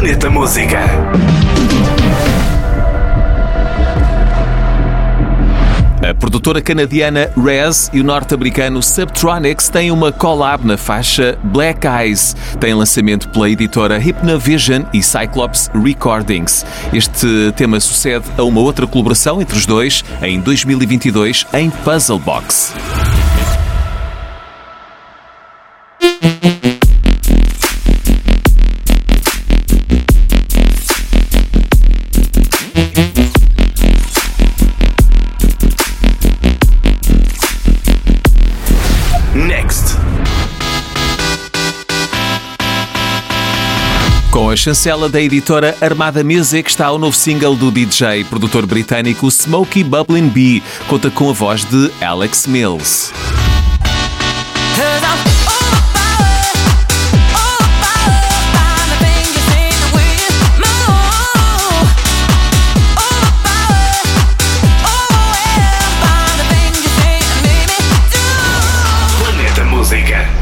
Planeta Música. A produtora canadiana Rez e o norte-americano Subtronics têm uma collab na faixa Black Eyes. Tem lançamento pela editora Hypnovision e Cyclops Recordings. Este tema sucede a uma outra colaboração entre os dois em 2022 em Puzzle Box. Next. Com a chancela da editora Armada Music está o novo single do DJ, produtor britânico Smokey Bubbling Bee, conta com a voz de Alex Mills. musica.